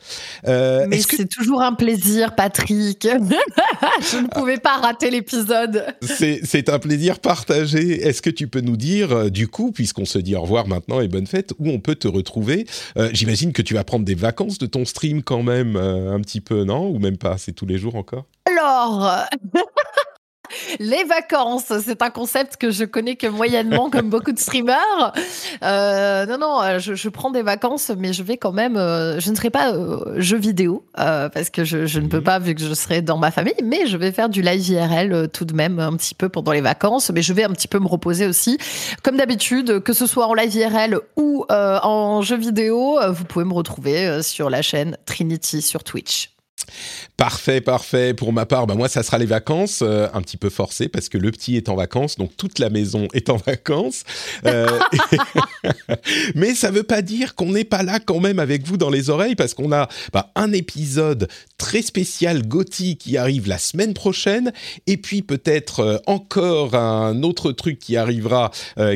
Euh, Mais c'est toujours un plaisir, Patrick. Je ne pouvais pas rater l'épisode. C'est un plaisir partagé. Est-ce que tu peux nous dire, euh, du coup, puisqu'on se dit au revoir maintenant et bonne fête, où on peut te retrouver? J'imagine que tu vas prendre des vacances de ton stream quand même, un petit peu, non? Ou même pas C'est tous les jours encore? Alors les vacances, c'est un concept que je connais que moyennement, comme beaucoup de streamers. Euh, non, non, euh, je, prends des vacances, mais je vais quand même. Euh, je ne serai pas jeu vidéo parce que je, ne peux mhm. pas vu que je serai dans ma famille, mais je vais faire du live IRL tout de même un petit peu pendant les vacances. Mais je vais un petit peu me reposer aussi, comme d'habitude, que ce soit en live IRL ou en jeu vidéo. Vous pouvez me retrouver sur la chaîne Trinity sur Twitch. Parfait, parfait. Pour ma part, bah moi, ça sera les vacances, euh, un petit peu forcé parce que le petit est en vacances, donc toute la maison est en vacances. Euh, mais ça veut pas dire qu'on n'est pas là quand même avec vous dans les oreilles parce qu'on a bah, un épisode très spécial Gotti qui arrive la semaine prochaine et puis peut-être euh, encore un autre truc qui arrivera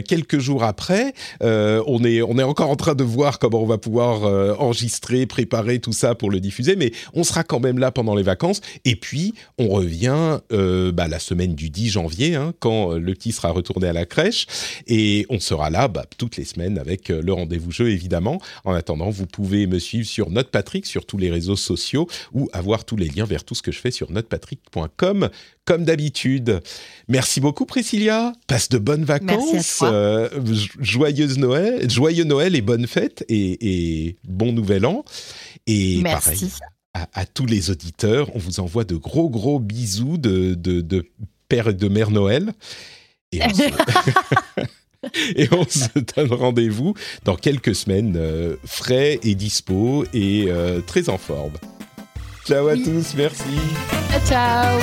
quelques jours après. on est on est encore en train de voir comment on va pouvoir enregistrer, préparer tout ça pour le diffuser, mais on sera quand même là pendant les vacances. Et puis, on revient euh, bah, la semaine du 10 janvier, hein, quand le petit sera retourné à la crèche. Et on sera là bah, toutes les semaines avec le rendez-vous jeu, évidemment. En attendant, vous pouvez me suivre sur Notepatrick, sur tous les réseaux sociaux, ou avoir tous les liens vers tout ce que je fais sur notepatrick.com comme d'habitude. Merci beaucoup Priscilla. Passe de bonnes vacances. Euh, joyeuse Noël, joyeux Noël et bonnes fêtes et, bon nouvel an. Et pareil à, tous les auditeurs, on vous envoie de gros gros bisous de, de, père et de mère Noël. Et on, se... et on se donne rendez-vous dans quelques semaines euh, frais et dispo et euh, très en forme. Ciao à tous, merci. Ciao.